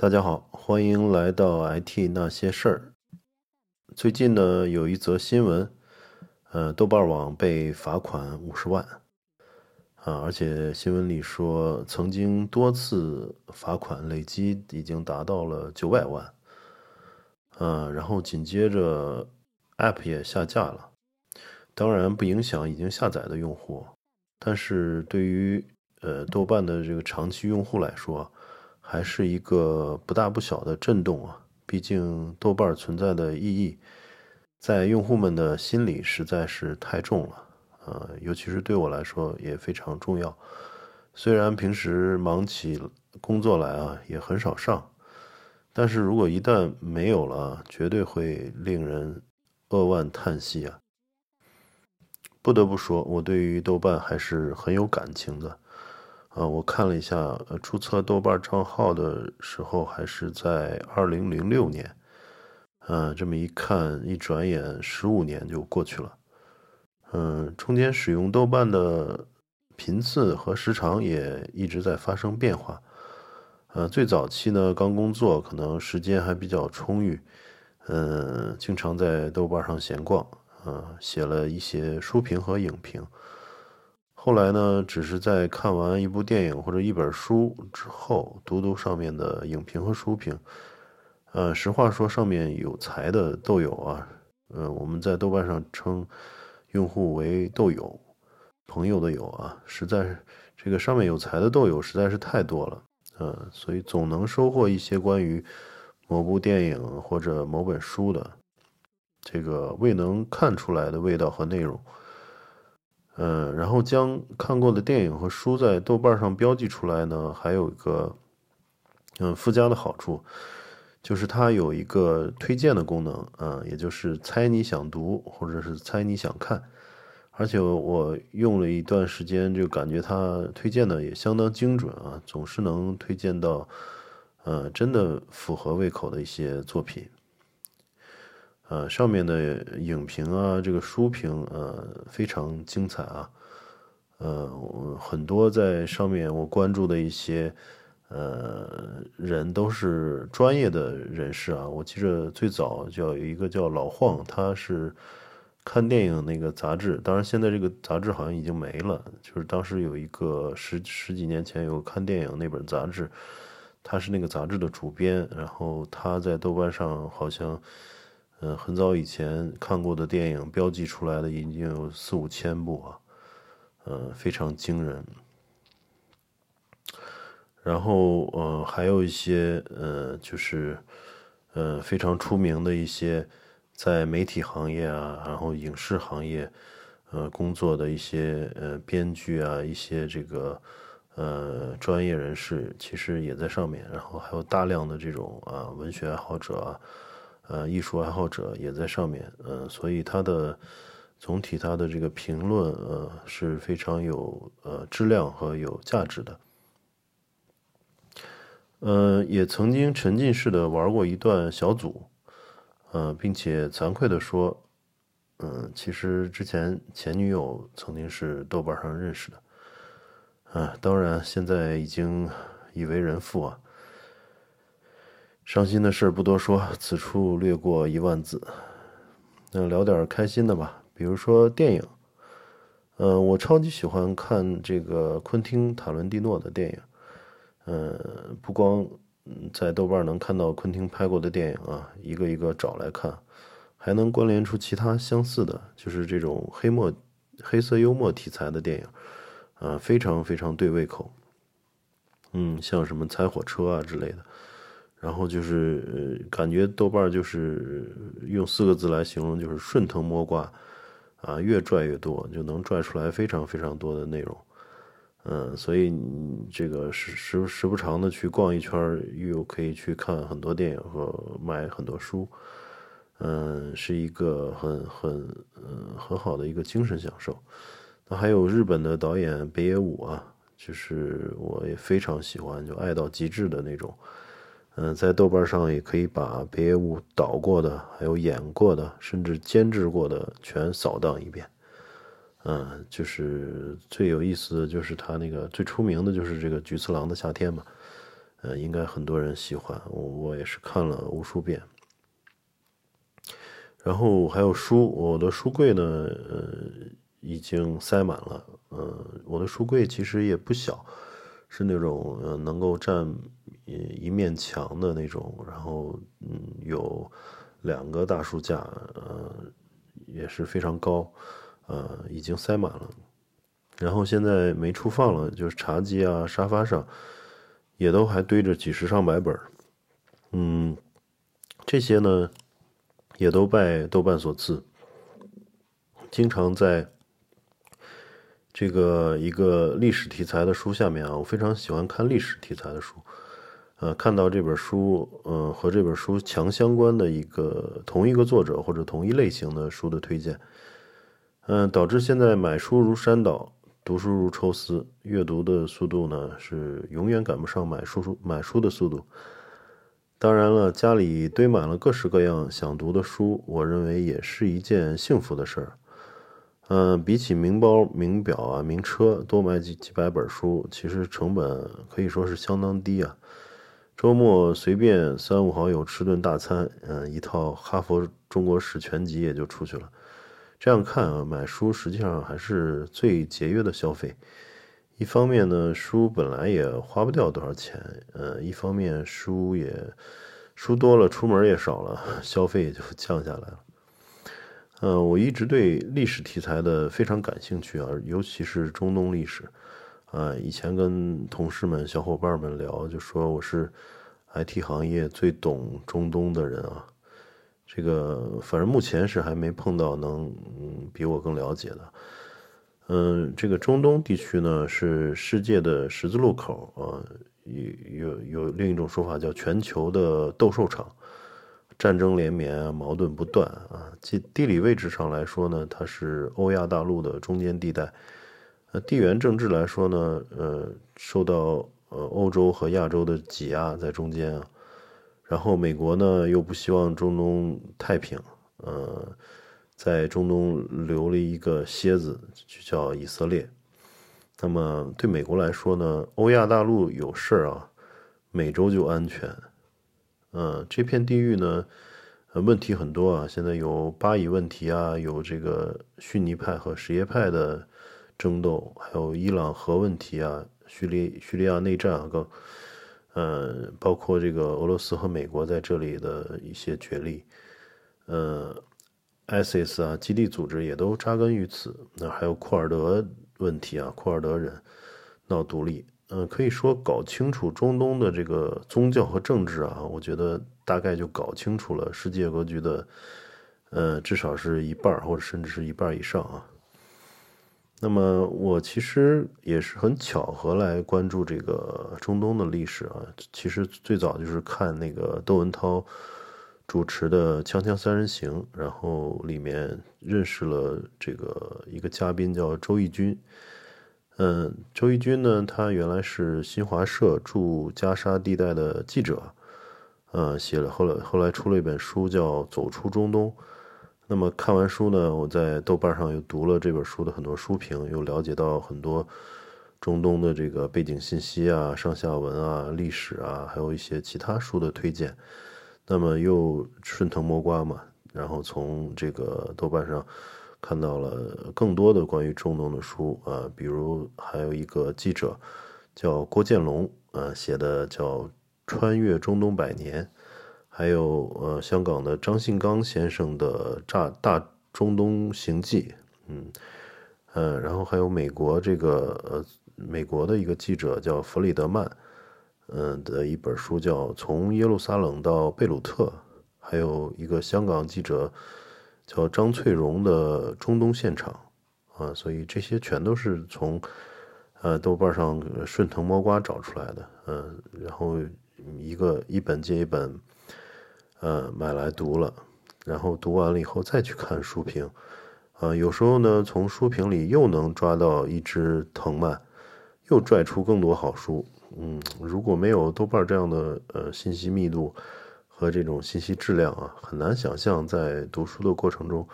大家好，欢迎来到 IT 那些事儿。最近呢，有一则新闻，呃，豆瓣网被罚款五十万，啊，而且新闻里说曾经多次罚款，累积已经达到了九百万，啊，然后紧接着 App 也下架了，当然不影响已经下载的用户，但是对于呃豆瓣的这个长期用户来说。还是一个不大不小的震动啊！毕竟豆瓣存在的意义，在用户们的心里实在是太重了，呃，尤其是对我来说也非常重要。虽然平时忙起工作来啊，也很少上，但是如果一旦没有了，绝对会令人扼腕叹息啊！不得不说，我对于豆瓣还是很有感情的。呃，我看了一下，呃，注册豆瓣账号的时候还是在二零零六年，嗯，这么一看，一转眼十五年就过去了，嗯，中间使用豆瓣的频次和时长也一直在发生变化，呃，最早期呢，刚工作，可能时间还比较充裕，嗯，经常在豆瓣上闲逛，嗯，写了一些书评和影评。后来呢，只是在看完一部电影或者一本书之后，读读上面的影评和书评。呃，实话说，上面有才的豆友啊，呃，我们在豆瓣上称用户为豆友，朋友的友啊，实在是这个上面有才的豆友实在是太多了，呃，所以总能收获一些关于某部电影或者某本书的这个未能看出来的味道和内容。嗯，然后将看过的电影和书在豆瓣上标记出来呢，还有一个嗯附加的好处，就是它有一个推荐的功能，嗯，也就是猜你想读或者是猜你想看，而且我用了一段时间，就感觉它推荐的也相当精准啊，总是能推荐到呃真的符合胃口的一些作品。呃，上面的影评啊，这个书评，呃，非常精彩啊，呃，很多在上面我关注的一些，呃，人都是专业的人士啊。我记着最早叫有一个叫老晃，他是看电影那个杂志，当然现在这个杂志好像已经没了。就是当时有一个十十几年前有看电影那本杂志，他是那个杂志的主编，然后他在豆瓣上好像。嗯，很早以前看过的电影标记出来的已经有四五千部啊，嗯，非常惊人。然后，呃，还有一些，呃，就是，呃，非常出名的一些在媒体行业啊，然后影视行业，呃，工作的一些，呃，编剧啊，一些这个，呃，专业人士，其实也在上面。然后还有大量的这种啊，文学爱好者啊。呃，艺术爱好者也在上面，呃，所以他的总体他的这个评论，呃，是非常有呃质量和有价值的。呃，也曾经沉浸式的玩过一段小组，呃，并且惭愧的说，嗯，其实之前前女友曾经是豆瓣上认识的，啊，当然现在已经已为人父啊。伤心的事不多说，此处略过一万字。那聊点开心的吧，比如说电影。嗯，我超级喜欢看这个昆汀·塔伦蒂诺的电影。嗯，不光在豆瓣能看到昆汀拍过的电影啊，一个一个找来看，还能关联出其他相似的，就是这种黑墨、黑色幽默题材的电影，啊，非常非常对胃口。嗯，像什么《猜火车》啊之类的。然后就是感觉豆瓣就是用四个字来形容，就是顺藤摸瓜，啊，越拽越多，就能拽出来非常非常多的内容，嗯，所以这个时时时不常的去逛一圈，又可以去看很多电影和买很多书，嗯，是一个很很嗯很好的一个精神享受。那还有日本的导演北野武啊，就是我也非常喜欢，就爱到极致的那种。嗯，在豆瓣上也可以把北野武导过的、还有演过的，甚至监制过的全扫荡一遍。嗯，就是最有意思的就是他那个最出名的就是这个《菊次郎的夏天》嘛。呃，应该很多人喜欢，我我也是看了无数遍。然后还有书，我的书柜呢，呃，已经塞满了。呃，我的书柜其实也不小，是那种呃能够占一面墙的那种。然后嗯，有两个大书架，呃，也是非常高，呃，已经塞满了。然后现在没处放了，就是茶几啊、沙发上。也都还堆着几十上百本嗯，这些呢，也都拜豆瓣所赐。经常在这个一个历史题材的书下面啊，我非常喜欢看历史题材的书。呃，看到这本书，嗯，和这本书强相关的一个同一个作者或者同一类型的书的推荐，嗯，导致现在买书如山倒。读书如抽丝，阅读的速度呢是永远赶不上买书书买书的速度。当然了，家里堆满了各式各样想读的书，我认为也是一件幸福的事儿。嗯，比起名包、名表啊、名车，多买几几百本书，其实成本可以说是相当低啊。周末随便三五好友吃顿大餐，嗯，一套《哈佛中国史全集》也就出去了。这样看啊，买书实际上还是最节约的消费。一方面呢，书本来也花不掉多少钱，呃，一方面书也书多了，出门也少了，消费也就降下来了。嗯，我一直对历史题材的非常感兴趣啊，尤其是中东历史。啊，以前跟同事们、小伙伴们聊，就说我是 IT 行业最懂中东的人啊。这个反正目前是还没碰到能嗯比我更了解的，嗯，这个中东地区呢是世界的十字路口啊，有有有另一种说法叫全球的斗兽场，战争连绵，矛盾不断啊。即地理位置上来说呢，它是欧亚大陆的中间地带，呃，地缘政治来说呢，呃，受到呃欧洲和亚洲的挤压在中间啊。然后美国呢又不希望中东太平，呃，在中东留了一个蝎子，就叫以色列。那么对美国来说呢，欧亚大陆有事儿啊，美洲就安全。嗯，这片地域呢，问题很多啊，现在有巴以问题啊，有这个逊尼派和什叶派的争斗，还有伊朗核问题啊，叙利叙利亚内战啊，更。嗯，包括这个俄罗斯和美国在这里的一些角力，呃，ISIS 啊，基地组织也都扎根于此。那还有库尔德问题啊，库尔德人闹独立。嗯，可以说搞清楚中东的这个宗教和政治啊，我觉得大概就搞清楚了世界格局的，呃，至少是一半或者甚至是一半以上啊。那么我其实也是很巧合来关注这个中东的历史啊。其实最早就是看那个窦文涛主持的《锵锵三人行》，然后里面认识了这个一个嘉宾叫周轶君。嗯，周轶君呢，他原来是新华社驻加沙地带的记者，呃，写了后来后来出了一本书叫《走出中东》。那么看完书呢，我在豆瓣上又读了这本书的很多书评，又了解到很多中东的这个背景信息啊、上下文啊、历史啊，还有一些其他书的推荐。那么又顺藤摸瓜嘛，然后从这个豆瓣上看到了更多的关于中东的书啊，比如还有一个记者叫郭建龙啊写的叫《穿越中东百年》。还有呃，香港的张信刚先生的《炸大中东行记》，嗯，呃，然后还有美国这个呃，美国的一个记者叫弗里德曼，嗯的一本书叫《从耶路撒冷到贝鲁特》，还有一个香港记者叫张翠荣的《中东现场》，啊，所以这些全都是从呃豆瓣上顺藤摸瓜找出来的，嗯，然后一个一本接一本。呃，买来读了，然后读完了以后再去看书评，啊，有时候呢，从书评里又能抓到一只藤蔓，又拽出更多好书。嗯，如果没有豆瓣这样的呃信息密度和这种信息质量啊，很难想象在读书的过程中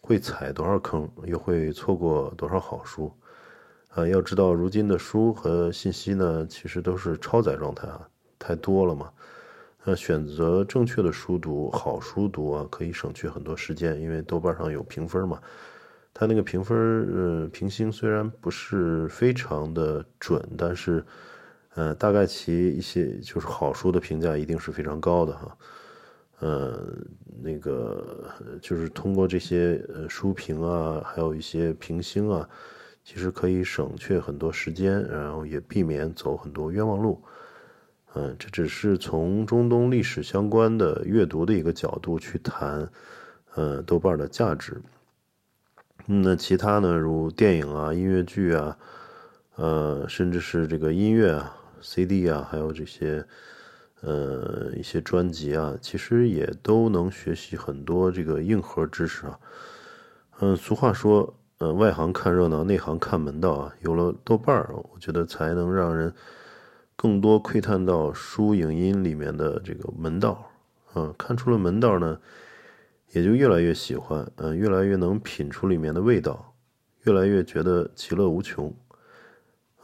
会踩多少坑，又会错过多少好书。啊，要知道如今的书和信息呢，其实都是超载状态啊，太多了嘛。呃，选择正确的书读，好书读啊，可以省去很多时间，因为豆瓣上有评分嘛。它那个评分，呃，评星虽然不是非常的准，但是，呃，大概其一些就是好书的评价一定是非常高的哈。呃，那个就是通过这些呃书评啊，还有一些评星啊，其实可以省却很多时间，然后也避免走很多冤枉路。嗯，这只是从中东历史相关的阅读的一个角度去谈，呃，豆瓣的价值。那其他呢，如电影啊、音乐剧啊，呃，甚至是这个音乐啊、CD 啊，还有这些，呃，一些专辑啊，其实也都能学习很多这个硬核知识啊。嗯，俗话说，呃，外行看热闹，内行看门道啊。有了豆瓣，我觉得才能让人更多窥探到书影音里面的这个门道。嗯，看出了门道呢。也就越来越喜欢，嗯，越来越能品出里面的味道，越来越觉得其乐无穷，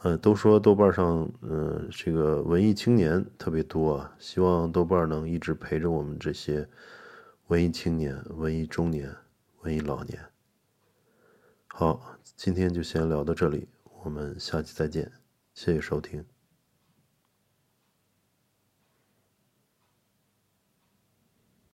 嗯，都说豆瓣上，嗯，这个文艺青年特别多啊，希望豆瓣能一直陪着我们这些文艺青年、文艺中年、文艺老年。好，今天就先聊到这里，我们下期再见，谢谢收听。